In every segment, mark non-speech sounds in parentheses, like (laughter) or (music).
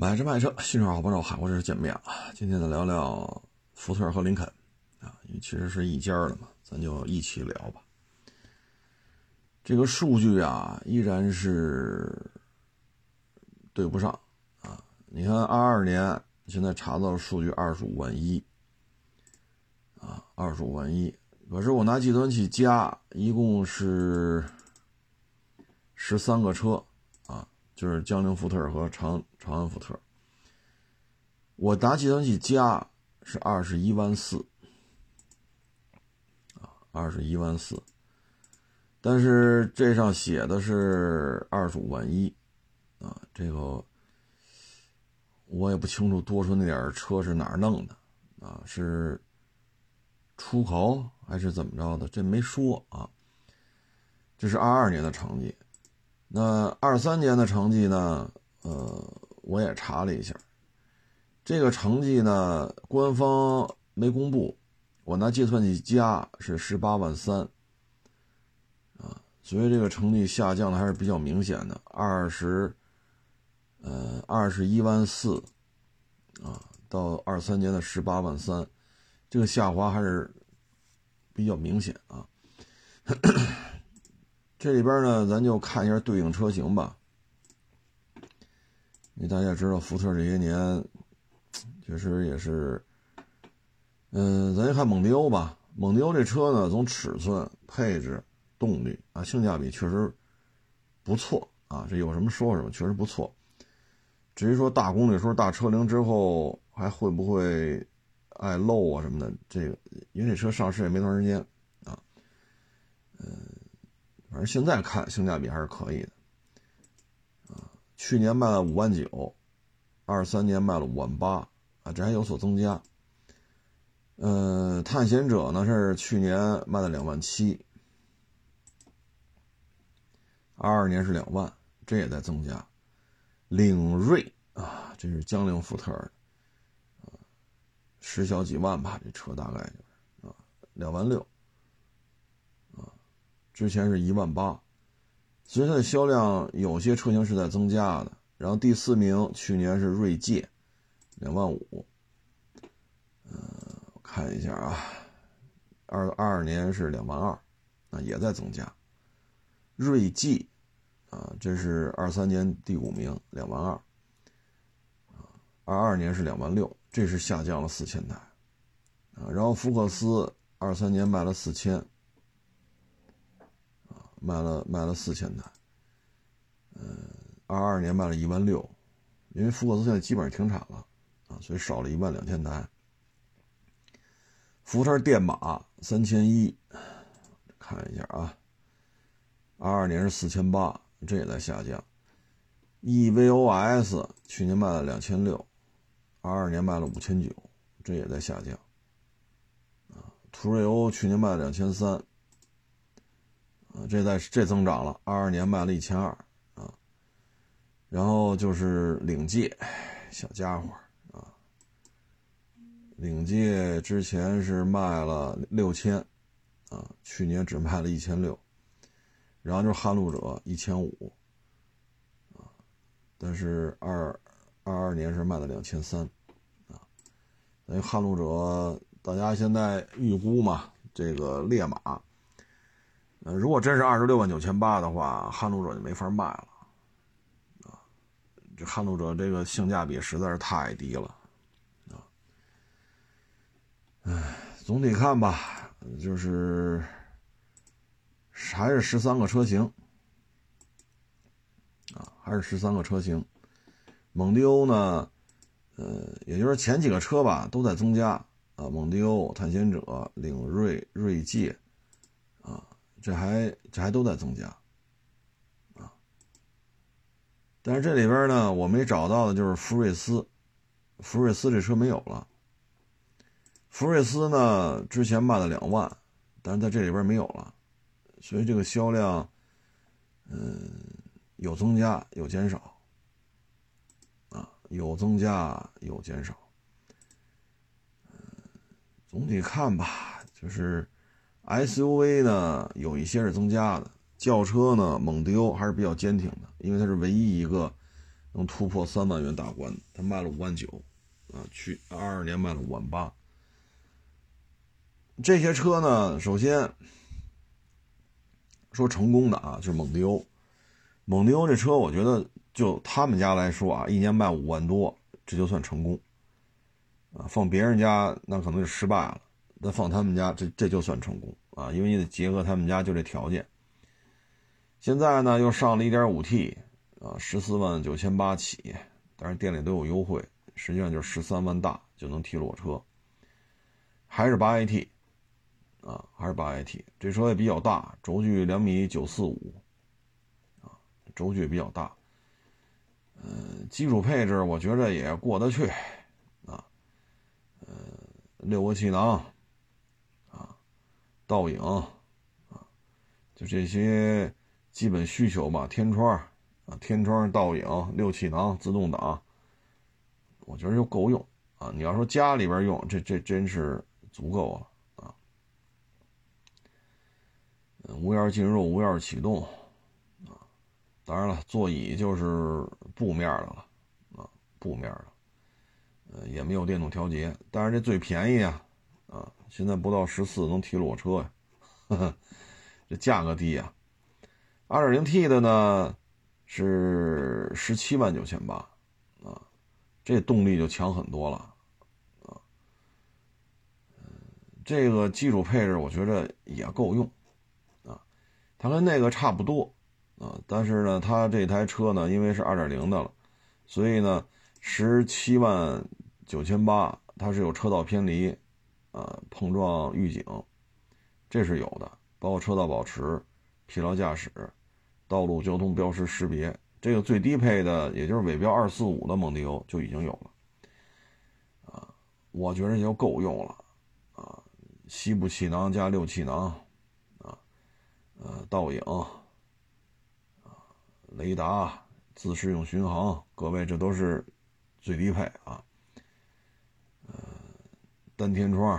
买车卖车，新手好帮手，海阔这是见面啊！今天呢聊聊福特和林肯啊，因为其实是一家的嘛，咱就一起聊吧。这个数据啊，依然是对不上啊！你看，二二年现在查到数据二十五万一啊，二十五万一，可是我拿计算器加，一共是十三个车啊。就是江铃福特和长长安福特，我拿计算器加是二十一万四，啊，二十一万四，但是这上写的是二十五万一，啊，这个我也不清楚多出那点车是哪儿弄的，啊，是出口还是怎么着的？这没说啊，这是二二年的成绩。那二三年的成绩呢？呃，我也查了一下，这个成绩呢，官方没公布。我拿计算器加是十八万三，啊，所以这个成绩下降的还是比较明显的。二十，呃，二十一万四，啊，到二三年的十八万三，这个下滑还是比较明显啊。(coughs) 这里边呢，咱就看一下对应车型吧。因为大家知道，福特这些年确实也是，嗯，咱先看蒙迪欧吧。蒙迪欧这车呢，从尺寸、配置、动力啊，性价比确实不错啊。这有什么说什么，确实不错。至于说大公里数、大车龄之后还会不会爱漏啊什么的，这个因为这车上市也没多长时间啊，嗯。反正现在看性价比还是可以的，去年卖了五万九，二三年卖了五万八，啊，这还有所增加。嗯，探险者呢是去年卖了两万七，二二年是两万，这也在增加。领锐啊，这是江铃福特的，啊，十小几万吧，这车大概就是啊，两万六。之前是一万八，所以它的销量有些车型是在增加的。然后第四名去年是锐界，两万五。嗯，我看一下啊，二二年是两万二，啊也在增加。锐际，啊这是二三年第五名，两万二。啊，二二年是两万六，这是下降了四千台。啊，然后福克斯二三年卖了四千。卖了卖了四千台，嗯，二二年卖了一万六，因为福克斯现在基本上停产了啊，所以少了一万两千台。福特电马三千一，看一下啊，二二年是四千八，这也在下降。EVOS 去年卖了两千六，二二年卖了五千九，这也在下降。啊，途锐欧去年卖了两千三。这在这增长了，二二年卖了一千二啊，然后就是领界，小家伙啊，领界之前是卖了六千啊，去年只卖了一千六，然后就是撼路者一千五啊，但是二二二年是卖了两千三啊，等于撼路者，大家现在预估嘛，这个烈马。呃，如果真是二十六万九千八的话，撼路者就没法卖了，啊，这撼路者这个性价比实在是太低了，啊，唉，总体看吧，就是还是十三个车型，啊，还是十三个车型，蒙迪欧呢，呃，也就是前几个车吧都在增加，啊，蒙迪欧、探险者、领锐、锐界，这还这还都在增加，啊！但是这里边呢，我没找到的就是福瑞斯，福瑞斯这车没有了。福瑞斯呢，之前卖了两万，但是在这里边没有了，所以这个销量，嗯，有增加有减少，啊，有增加有减少，嗯，总体看吧，就是。SUV 呢，有一些是增加的，轿车呢，蒙迪欧还是比较坚挺的，因为它是唯一一个能突破三万元大关，的。它卖了五万九，啊，去二二年卖了五万八。这些车呢，首先说成功的啊，就是蒙迪欧。蒙迪欧这车，我觉得就他们家来说啊，一年卖五万多，这就算成功。啊，放别人家那可能就失败了，那放他们家，这这就算成功啊，因为你得结合他们家就这条件。现在呢，又上了一点五 T，啊，十四万九千八起，但是店里都有优惠，实际上就是十三万大就能提裸车，还是八 AT，啊，还是八 AT，这车也比较大，轴距两米九四五，啊，轴距比较大，嗯，基础配置我觉着也过得去。六个气囊，倒影，啊，就这些基本需求吧。天窗，啊，天窗倒影，六气囊，自动挡，我觉得就够用啊。你要说家里边用，这这真是足够了啊。无钥匙进入，无钥匙启动，啊，当然了，座椅就是布面的了，啊，布面的。呃，也没有电动调节，但是这最便宜啊，啊，现在不到十四能提裸车呀，呵呵，这价格低呀。二点零 T 的呢是十七万九千八，啊，这动力就强很多了，啊，这个基础配置我觉得也够用，啊，它跟那个差不多，啊，但是呢，它这台车呢，因为是二点零的了，所以呢，十七万。九千八，它是有车道偏离，啊，碰撞预警，这是有的，包括车道保持、疲劳驾驶、道路交通标识识别，这个最低配的，也就是尾标二四五的蒙迪欧就已经有了，啊，我觉得就够用了，啊，西部气囊加六气囊，啊，呃，倒影，啊，雷达、自适应巡航，各位这都是最低配啊。单天窗，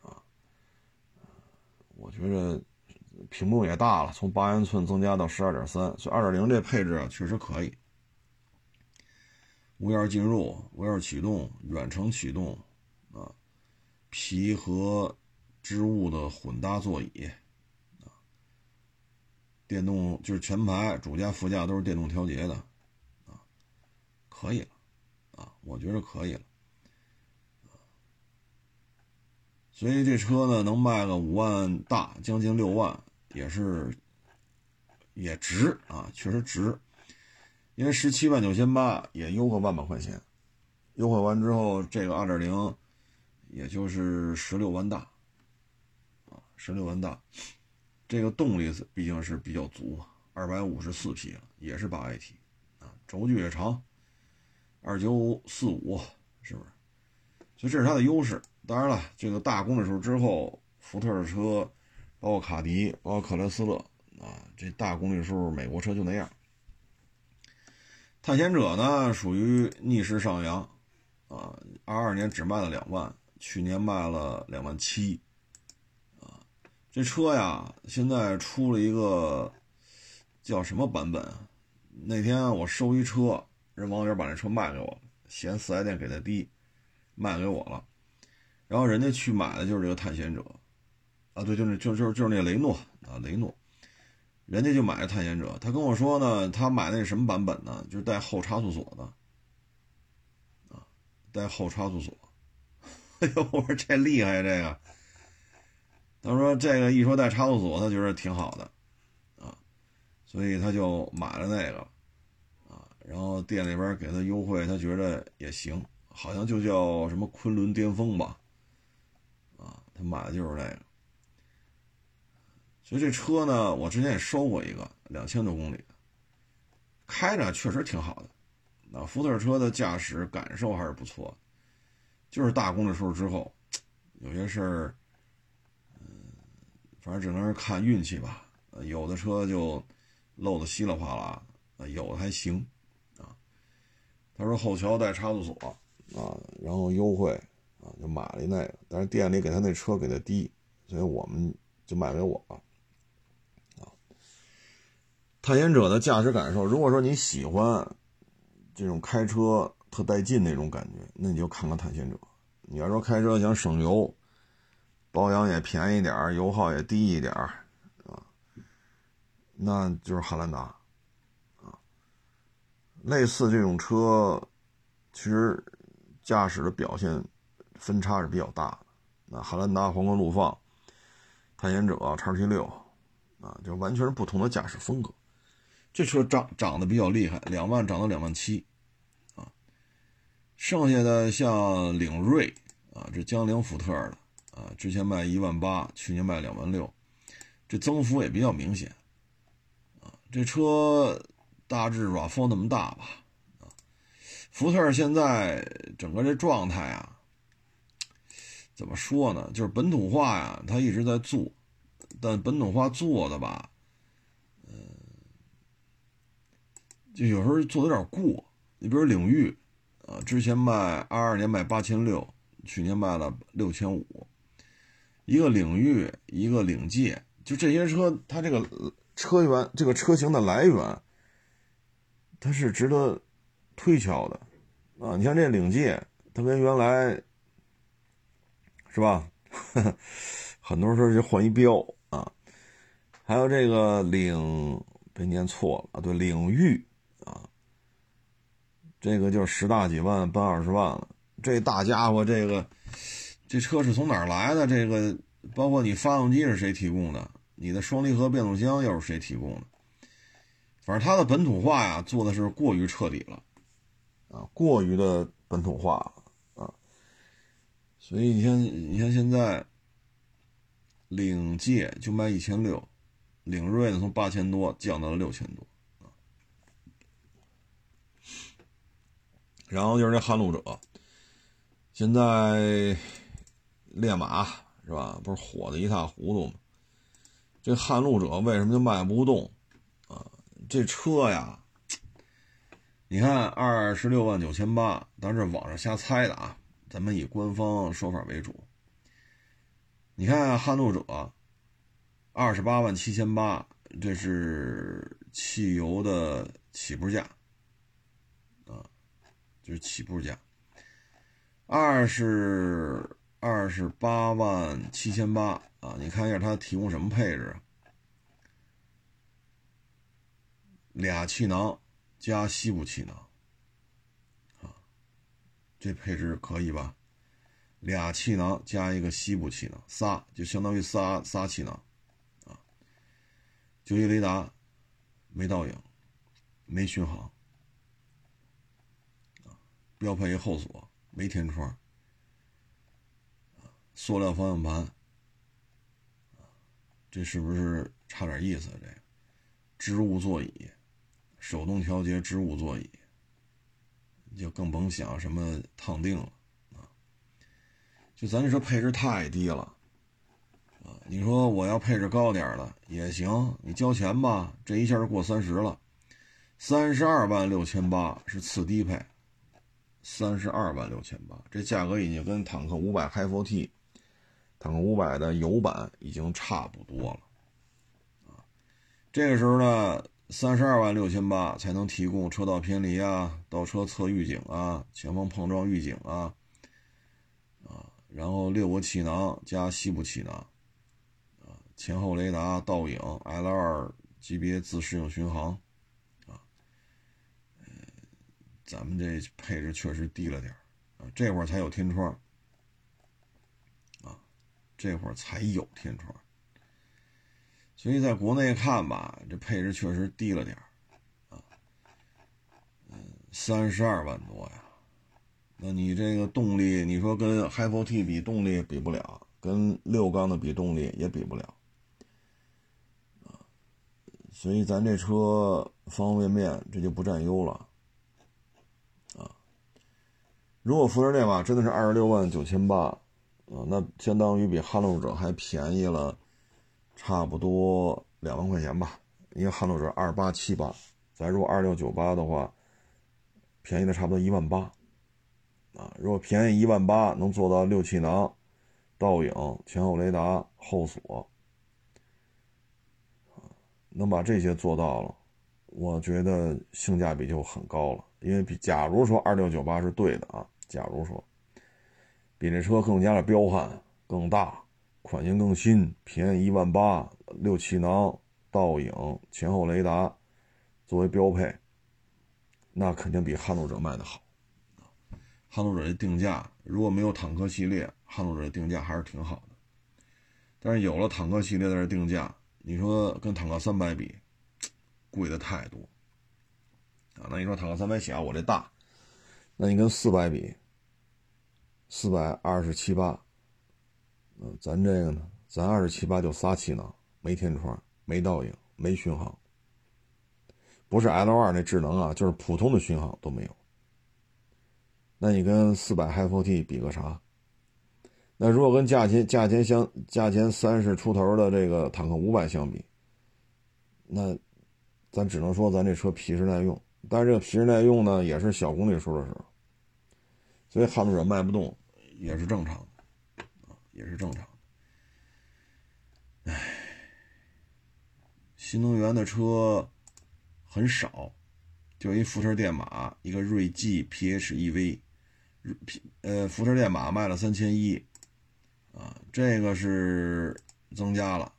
啊，我觉着屏幕也大了，从八英寸增加到十二点三，所以二点零这配置啊确实可以。无钥匙进入，无钥匙启动，远程启动，啊，皮和织物的混搭座椅，啊，电动就是前排主驾副驾都是电动调节的，啊，可以了，啊，我觉得可以了。所以这车呢，能卖个五万大，将近六万，也是也值啊，确实值。因为十七万九千八也优惠万把块钱，优惠完之后，这个二点零也就是十六万大啊，十六万大。这个动力毕竟是比较足，二百五十四匹，也是八 AT 啊，轴距也长，二九四五，是不是？所以这是它的优势。当然了，这个大公里数之后，福特的车，包括卡迪，包括克莱斯勒啊，这大公里数美国车就那样。探险者呢，属于逆势上扬，啊，二二年只卖了两万，去年卖了两万七，啊，这车呀，现在出了一个叫什么版本？那天我收一车，人网友把那车卖给我了，嫌四 S 店给的低，卖给我了。然后人家去买的就是这个探险者，啊，对，就是就就就是那雷诺啊，雷诺，人家就买了探险者。他跟我说呢，他买那什么版本呢？就是带后差速锁的，啊，带后差速锁。(laughs) 哎呦，我说这厉害这个。他说这个一说带差速锁，他觉得挺好的，啊，所以他就买了那个，啊，然后店里边给他优惠，他觉得也行，好像就叫什么昆仑巅峰吧。他买的就是这个，所以这车呢，我之前也收过一个两千多公里，开着确实挺好的。那福特车的驾驶感受还是不错，就是大公里数之后，有些事儿，嗯，反正只能是看运气吧。有的车就漏的稀里哗啦，有的还行，啊。他说后桥带差速锁，啊，然后优惠。啊，就买了那个，但是店里给他那车给的低，所以我们就卖给我了。啊，探险者的驾驶感受，如果说你喜欢这种开车特带劲那种感觉，那你就看看探险者。你要说开车想省油，保养也便宜点油耗也低一点啊，那就是汉兰达啊。类似这种车，其实驾驶的表现分差是比较大的。那汉兰达、皇冠陆放、探险者、叉 T 六啊，就完全是不同的驾驶风格。这车涨涨得比较厉害，两万涨到两万七，啊，剩下的像领锐啊，这江铃福特的啊，之前卖一万八，去年卖两万六，这增幅也比较明显，啊，这车大致吧，风那么大吧，啊，福特现在整个这状态啊，怎么说呢？就是本土化呀，它一直在做，但本土化做的吧。嗯就有时候做的有点过，你比如领域，啊，之前卖二二年卖八千六，去年卖了六千五，一个领域，一个领界，就这些车，它这个车源，这个车型的来源，它是值得推敲的，啊，你像这领界，它跟原来是吧，(laughs) 很多时候就换一标啊，还有这个领，别念错了啊，对，领域啊。这个就十大几万奔二十万了，这大家伙，这个这车是从哪儿来的？这个包括你发动机是谁提供的？你的双离合变速箱又是谁提供的？反正它的本土化呀，做的是过于彻底了，啊，过于的本土化了。所以你像你像现在领界就卖一千六，领锐呢从八千多降到了六千多。然后就是这撼路者，现在烈马是吧？不是火的一塌糊涂吗？这撼路者为什么就卖不动啊？这车呀，你看二十六万九千八，咱这网上瞎猜的啊，咱们以官方说法为主。你看撼路者二十八万七千八，这是汽油的起步价。啊就是起步价，二是二十八万七千八啊！你看一下它提供什么配置啊？俩气囊加西部气囊，这配置可以吧？俩气囊加一个西部气囊，仨就相当于仨仨气囊啊。九一雷达没倒影，没巡航。标配一后锁，没天窗，塑料方向盘，这是不是差点意思？这个织物座椅，手动调节织物座椅，就更甭想什么烫定了啊！就咱这车配置太低了啊！你说我要配置高点的也行，你交钱吧，这一下就过三十了，三十二万六千八是次低配。三十二万六千八，这价格已经跟坦克五百 HiForT、坦克五百的油版已经差不多了啊。这个时候呢，三十二万六千八才能提供车道偏离啊、倒车侧预警啊、前方碰撞预警啊啊，然后六个气囊加西部气囊啊，前后雷达、倒影、L2 级别自适应巡航。啊咱们这配置确实低了点啊，这会儿才有天窗啊，这会儿才有天窗，所以在国内看吧，这配置确实低了点啊，嗯，三十二万多呀，那你这个动力，你说跟 h i f o T 比动力比不了，跟六缸的比动力也比不了啊，所以咱这车方方面面这就不占优了。啊如果福特烈马真的是二十六万九千八，啊，那相当于比撼路者还便宜了，差不多两万块钱吧。因为撼路者二八七八，咱如果二六九八的话，便宜的差不多一万八，啊，如果便宜一万八，能做到六气囊、倒影、前后雷达、后锁，能把这些做到了，我觉得性价比就很高了。因为比假如说二六九八是对的啊，假如说比这车更加的彪悍、更大、款型更新、便宜一万八、六气囊、倒影、前后雷达作为标配，那肯定比撼路者卖的好。撼路者的定价如果没有坦克系列，撼路者的定价还是挺好的。但是有了坦克系列的定价，你说跟坦克三百比，贵的太多啊！那你说坦克三百小，我这大，那你跟四百比，四百二十七八，嗯，咱这个呢，咱二十七八就仨气囊，没天窗，没倒影，没巡航，不是 L 二那智能啊，就是普通的巡航都没有。那你跟四百 HiForT 比个啥？那如果跟价钱价钱相价钱三十出头的这个坦克五百相比，那咱只能说咱这车皮实耐用。但是这个皮实耐用呢，也是小公里数的时候，所以撼路者卖不动也是正常的，也是正常的。唉，新能源的车很少，就一福特电马，一个锐际 PHEV，呃福特电马卖了三千一。啊，这个是增加了，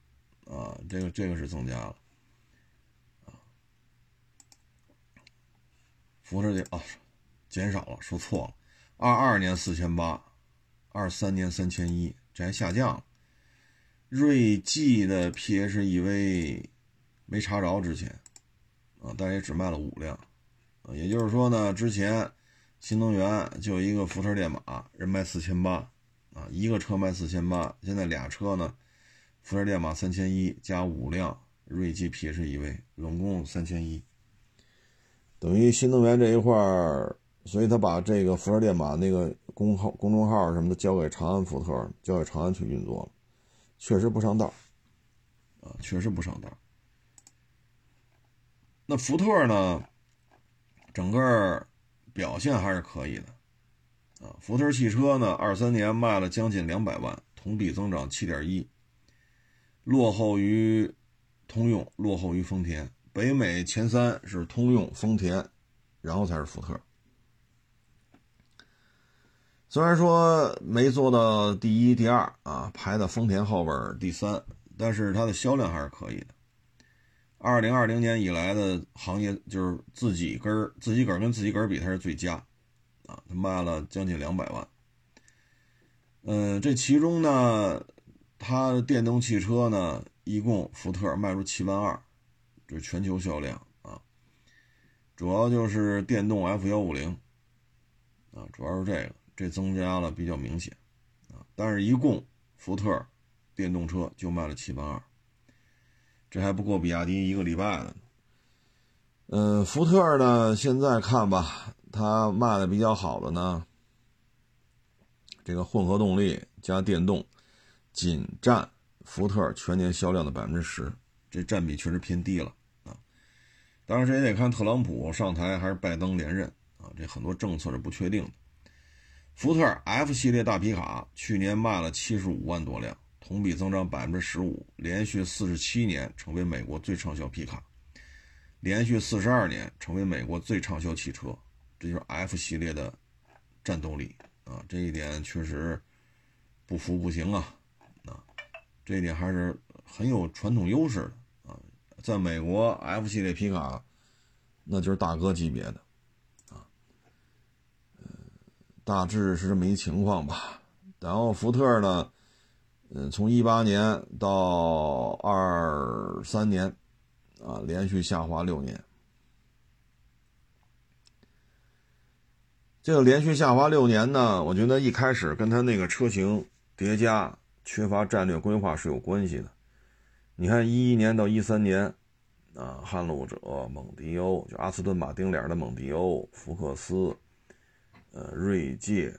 啊，这个这个是增加了，福特的啊，减少了，说错了，二二年四千八，二三年三千一，这还下降了。锐际的 PHEV 没查着之前，啊，但也只卖了五辆，啊，也就是说呢，之前新能源就一个福特电马，人卖四千八。啊，一个车卖四千八，现在俩车呢，福特电马三千一加五辆锐际 PHEV，总共三千一，等于新能源这一块儿，所以他把这个福特电马那个公号、公众号什么的交给长安福特，交给长安去运作了，确实不上道，啊，确实不上道。那福特呢，整个表现还是可以的。啊，福特汽车呢，二三年卖了将近两百万，同比增长七点一，落后于通用，落后于丰田。北美前三是通用、丰田，然后才是福特。虽然说没做到第一、第二啊，排在丰田后边第三，但是它的销量还是可以的。二零二零年以来的行业就是自己跟自己个儿跟自己个儿比，它是最佳。啊，他卖了将近两百万。嗯，这其中呢，它电动汽车呢，一共福特卖出七万二，这是全球销量啊。主要就是电动 F 幺五零啊，主要是这个，这增加了比较明显啊。但是一共福特电动车就卖了七万二，这还不够比亚迪一个礼拜的呢。嗯，福特呢，现在看吧。它卖的比较好的呢，这个混合动力加电动，仅占福特全年销量的百分之十，这占比确实偏低了啊。当然，这也得看特朗普上台还是拜登连任啊，这很多政策是不确定的。福特 F 系列大皮卡去年卖了七十五万多辆，同比增长百分之十五，连续四十七年成为美国最畅销皮卡，连续四十二年成为美国最畅销汽车。这就是 F 系列的战斗力啊，这一点确实不服不行啊，啊，这一点还是很有传统优势的啊，在美国 F 系列皮卡那就是大哥级别的，大致是这么一情况吧。然后福特呢，嗯，从一八年到二三年啊，连续下滑六年。这个连续下滑六年呢，我觉得一开始跟他那个车型叠加缺乏战略规划是有关系的。你看一一年到一三年，啊，撼路者、蒙迪欧，就阿斯顿马丁脸的蒙迪欧、福克斯，呃，锐界，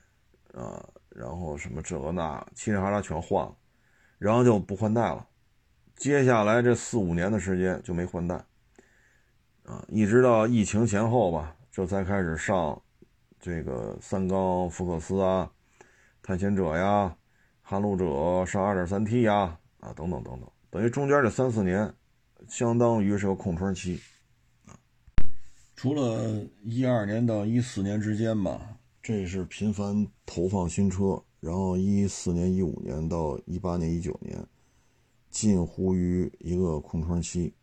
啊，然后什么这个那，嘁哩哈啦全换了，然后就不换代了。接下来这四五年的时间就没换代，啊，一直到疫情前后吧，这才开始上。这个三缸福克斯啊，探险者呀，撼路者上 2.3T 呀，啊等等等等，等于中间这三四年，相当于是个空窗期，除了一二年到一四年之间吧，这是频繁投放新车，然后一四年、一五年到一八年、一九年，近乎于一个空窗期。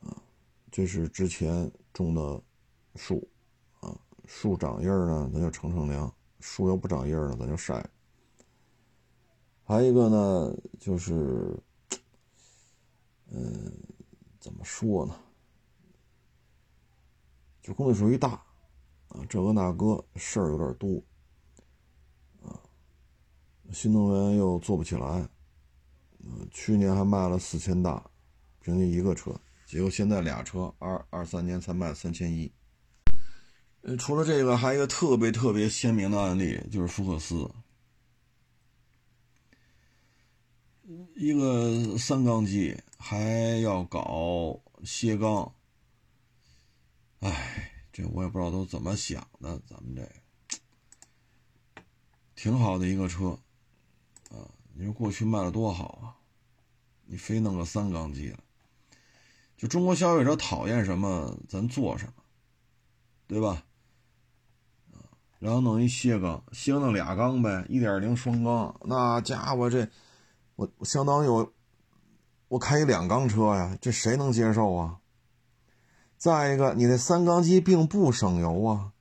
啊，这是之前种的树，啊，树长叶呢，咱就乘乘凉；树要不长叶呢，咱就晒。还有一个呢，就是，嗯，怎么说呢？就工地属于大，啊，这个那个事儿有点多，啊，新能源又做不起来，去年还卖了四千大，平均一个车，结果现在俩车，二二三年才卖三千一。呃，除了这个，还有一个特别特别鲜明的案例，就是福克斯，一个三缸机还要搞歇缸。哎，这我也不知道都怎么想的。咱们这挺好的一个车啊，你说过去卖的多好啊，你非弄个三缸机了，就中国消费者讨厌什么，咱做什么，对吧？然后弄一卸缸，斜弄俩缸呗，一点零双缸，那家伙这我相当于我我开一两缸车呀，这谁能接受啊？再一个，你那三缸机并不省油啊。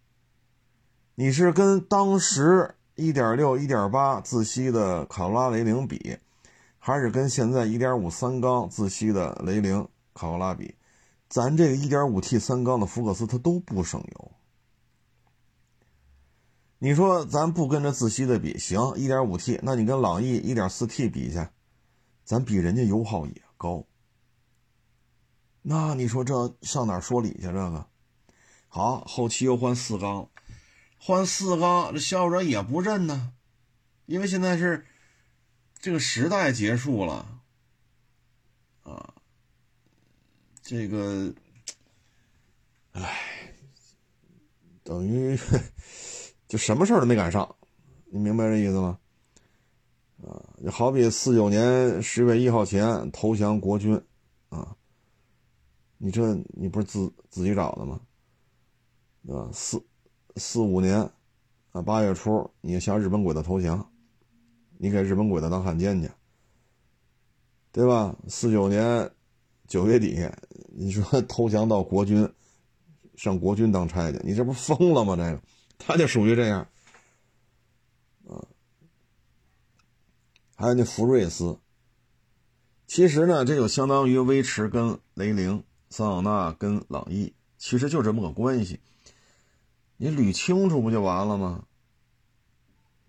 你是跟当时1.6、1.8自吸的卡罗拉雷凌比，还是跟现在1.5三缸自吸的雷凌卡罗拉比？咱这个 1.5T 三缸的福克斯它都不省油。你说咱不跟着自吸的比，行，1.5T，那你跟朗逸 1.4T 比去，咱比人家油耗也高。那你说这上哪说理去？这个好，后期又换四缸，换四缸，这消费者也不认呢，因为现在是这个时代结束了啊，这个，哎，等于就什么事儿都没赶上，你明白这意思吗？啊，就好比四九年十月一号前投降国军。你这你不是自自己找的吗？对吧？四四五年啊，八月初你向日本鬼子投降，你给日本鬼子当汉奸去，对吧？四九年九月底，你说 (laughs) 投降到国军，上国军当差去，你这不疯了吗？这个他就属于这样啊。还有那福瑞斯，其实呢，这就相当于威驰跟雷凌。桑塔纳跟朗逸其实就这么个关系，你捋清楚不就完了吗？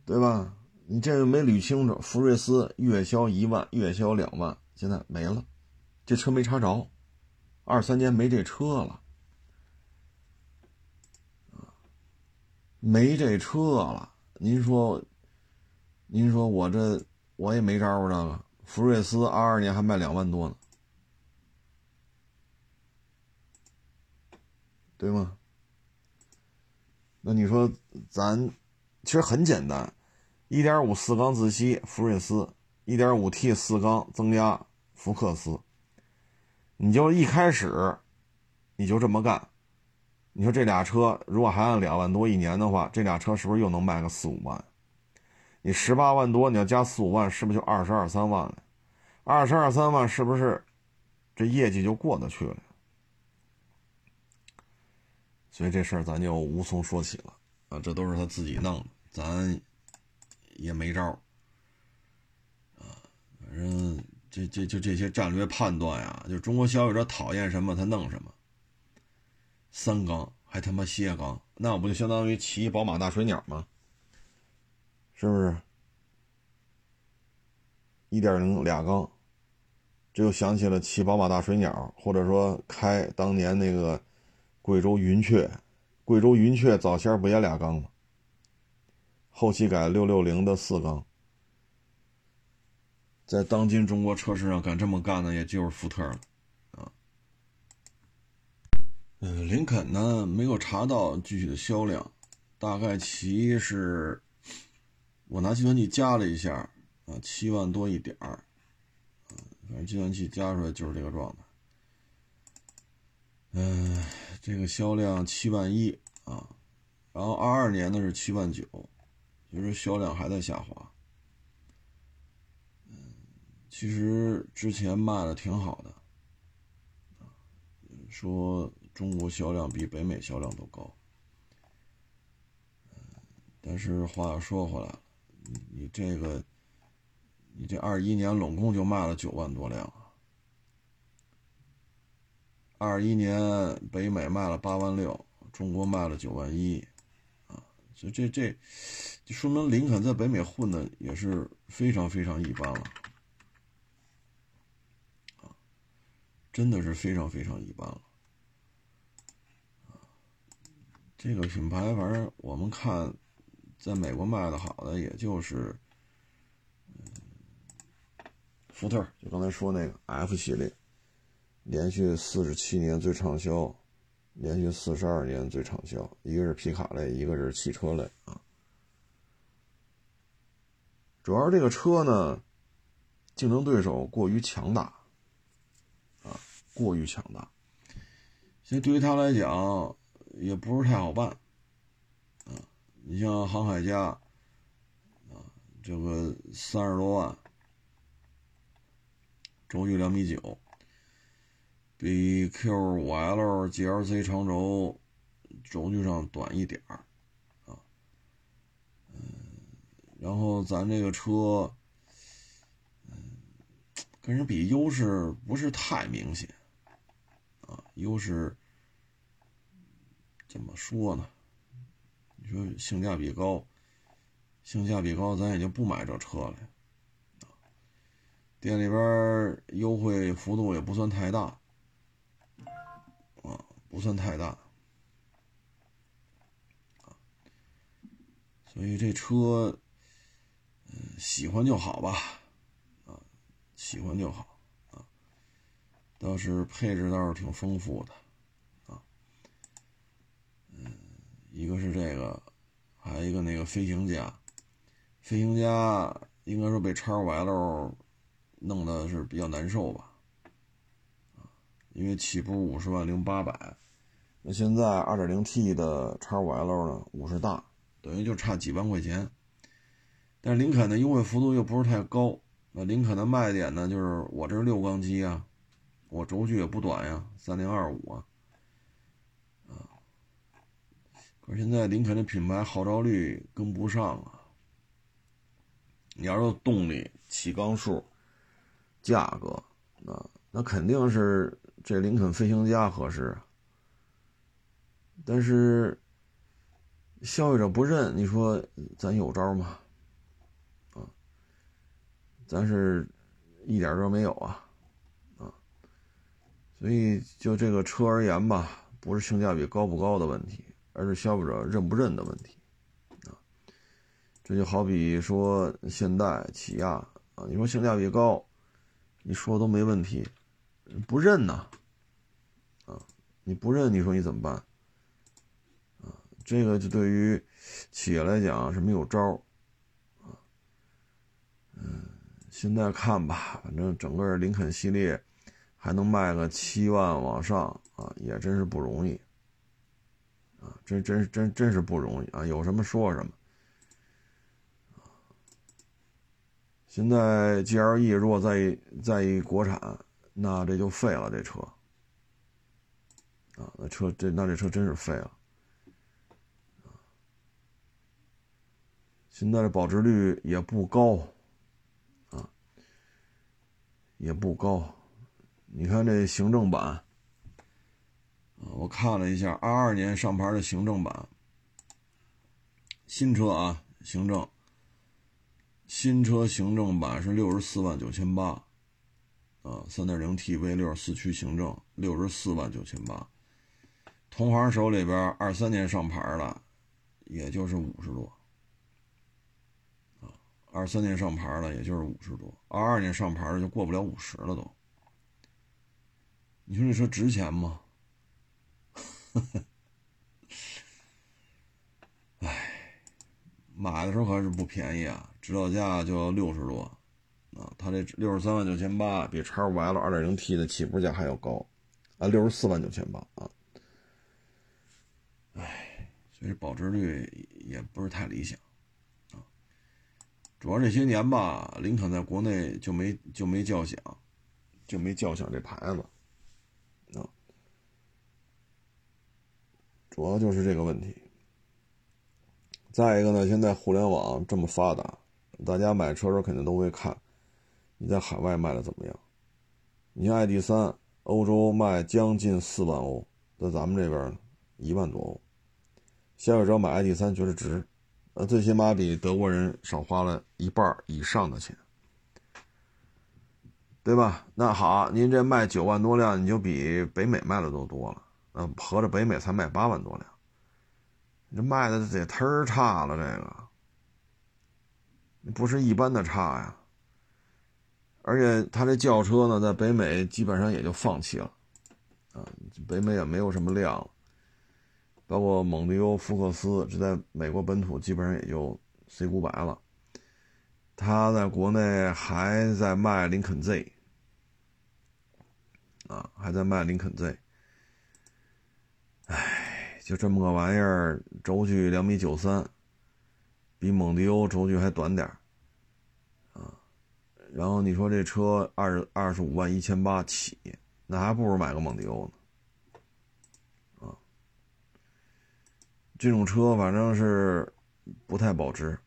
对吧？你这个没捋清楚，福睿斯月销一万，月销两万，现在没了，这车没查着，二三年没这车了，没这车了。您说，您说我这我也没招儿，这个福睿斯二二年还卖两万多呢。对吗？那你说咱其实很简单，一点五四缸自吸福睿斯，一点五 T 四缸增压福克斯，你就一开始你就这么干，你说这俩车如果还按两万多一年的话，这俩车是不是又能卖个四五万？你十八万多，你要加四五万，是不是就二十二三万了？二十二三万是不是这业绩就过得去了？所以这事儿咱就无从说起了啊，这都是他自己弄的，咱也没招儿啊。反正这这就这些战略判断呀，就中国消费者讨厌什么他弄什么。三缸还他妈歇缸，那我不就相当于骑宝马大水鸟吗？是不是？一点零俩缸，这又想起了骑宝马大水鸟，或者说开当年那个。贵州云雀，贵州云雀早先不也俩缸吗？后期改六六零的四缸。在当今中国车市上敢这么干的，也就是福特了，啊。嗯，林肯呢没有查到具体的销量，大概其是，我拿计算器加了一下，啊，七万多一点儿，反正计算器加出来就是这个状态。嗯，这个销量七万一啊，然后二二年呢是七万九，就是销量还在下滑。嗯，其实之前卖的挺好的，说中国销量比北美销量都高。但是话又说回来了，你这个，你这二一年拢共就卖了九万多辆。二一年北美卖了八万六，中国卖了九万一，啊，所以这这，就说明林肯在北美混的也是非常非常一般了，啊，真的是非常非常一般了，这个品牌反正我们看。在美国卖的好的，也就是，福特，就刚才说那个 F 系列，连续四十七年最畅销，连续四十二年最畅销，一个是皮卡类，一个是汽车类啊。主要是这个车呢，竞争对手过于强大，啊，过于强大，所以对于他来讲，也不是太好办。你像航海家，啊，这个三十多万，轴距两米九，比 Q5L GLC 长轴轴距上短一点儿，啊，嗯，然后咱这个车，嗯，跟人比优势不是太明显，啊，优势怎么说呢？你说性价比高，性价比高，咱也就不买这车了。店里边优惠幅度也不算太大，不算太大，所以这车，嗯，喜欢就好吧，啊，喜欢就好，啊，倒是配置倒是挺丰富的。一个是这个，还有一个那个飞行家，飞行家应该说被叉五 L 弄的是比较难受吧，因为起步五十万零八百，那现在二点零 T 的叉五 L 呢五十大，等于就差几万块钱，但是林肯的优惠幅度又不是太高，那林肯的卖点呢就是我这是六缸机啊，我轴距也不短呀，三零二五啊。可是现在林肯的品牌号召力跟不上啊！你要说动力、起缸数、价格，那那肯定是这林肯飞行家合适。但是消费者不认，你说咱有招吗？啊，咱是一点招没有啊！啊，所以就这个车而言吧，不是性价比高不高的问题。而是消费者认不认的问题，啊，这就好比说现代、起亚啊，你说性价比高，你说都没问题，不认呐，啊，你不认，你说你怎么办？这个就对于企业来讲是没有招啊，嗯，现在看吧，反正整个林肯系列还能卖个七万往上啊，也真是不容易。啊，真真真真是不容易啊！有什么说什么。现在 GLE 如果再再一国产，那这就废了这车。啊，那车这那这车真是废了。现在的保值率也不高，啊，也不高。你看这行政版。我看了一下，二二年上牌的行政版，新车啊，行政，新车行政版是六十四万九千八，啊，三点零 T V 六四驱行政，六十四万九千八。同行手里边二三年上牌的，也就是五十多，二三年上牌的也就是五十多，二二年上牌的就过不了五十了都。你说这车值钱吗？(laughs) 哎，买的时候还是不便宜啊，指导价就要六十多啊。它这六十三万九千八，比叉五 L 二点零 T 的起步价还要高啊，六十四万九千八啊。哎，所以保值率也不是太理想。主要这些年吧，林肯在国内就没就没叫响，就没叫响这牌子啊。主要就是这个问题。再一个呢，现在互联网这么发达，大家买车时候肯定都会看，你在海外卖的怎么样？你像 ID 三，欧洲卖将近四万欧，在咱们这边一万多欧，消费者买 ID 三觉得值，呃，最起码比德国人少花了一半以上的钱，对吧？那好，您这卖九万多辆，你就比北美卖的都多了，呃，合着北美才卖八万多辆。这卖的也忒差了，这个不是一般的差呀。而且他这轿车呢，在北美基本上也就放弃了，啊，北美也没有什么量了。包括蒙迪欧、福克斯，这在美国本土基本上也就 C 五百了。他在国内还在卖林肯 Z，啊，还在卖林肯 Z，唉。就这么个玩意儿，轴距两米九三，比蒙迪欧轴距还短点啊。然后你说这车二二十五万一千八起，那还不如买个蒙迪欧呢，这种车反正是不太保值，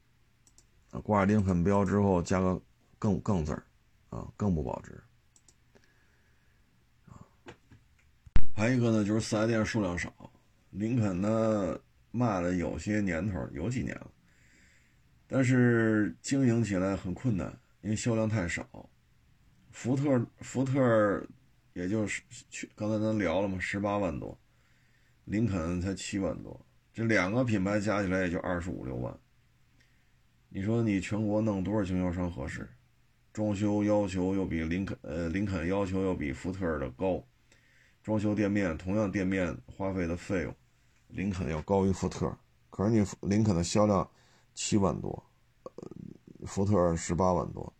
啊，挂林肯标之后加个更更字儿，啊，更不保值。还有一个呢，就是四 S 店数量少。林肯呢卖了有些年头，有几年了，但是经营起来很困难，因为销量太少。福特福特也就是去刚才咱聊了嘛，十八万多，林肯才七万多，这两个品牌加起来也就二十五六万。你说你全国弄多少经销商合适？装修要求又比林肯呃林肯要求又比福特的高。装修店面，同样店面花费的费用，林肯要高于福特。可是你林肯的销量七万多，呃，福特十八万多。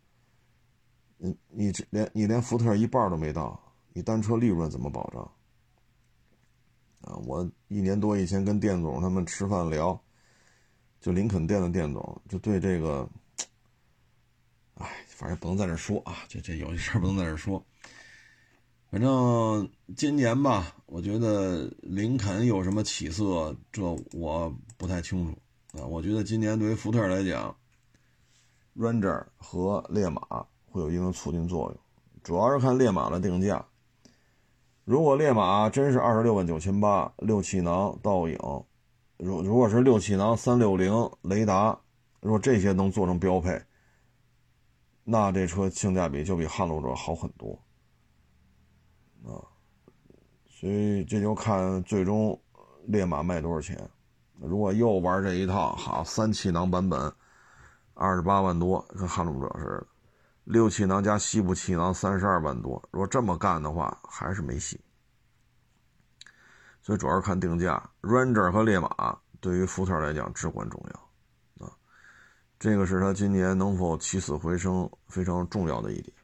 你你这连你连福特一半都没到，你单车利润怎么保障？啊，我一年多以前跟店总他们吃饭聊，就林肯店的店总就对这个，哎，反正不能在这说啊，这这有些事儿不能在这说。反正今年吧，我觉得林肯有什么起色，这我不太清楚啊。我觉得今年对于福特来讲，Ranger 和烈马会有一定的促进作用，主要是看烈马的定价。如果烈马真是二十六万九千八，六气囊倒影，如如果是六气囊三六零雷达，如果这些能做成标配，那这车性价比就比撼路者好很多。啊，所以这就看最终烈马卖多少钱。如果又玩这一套，好三气囊版本，二十八万多，跟撼路者似的；六气囊加西部气囊，三十二万多。如果这么干的话，还是没戏。所以主要是看定价，Ranger 和烈马对于福特来讲至关重要啊。这个是他今年能否起死回生非常重要的一点。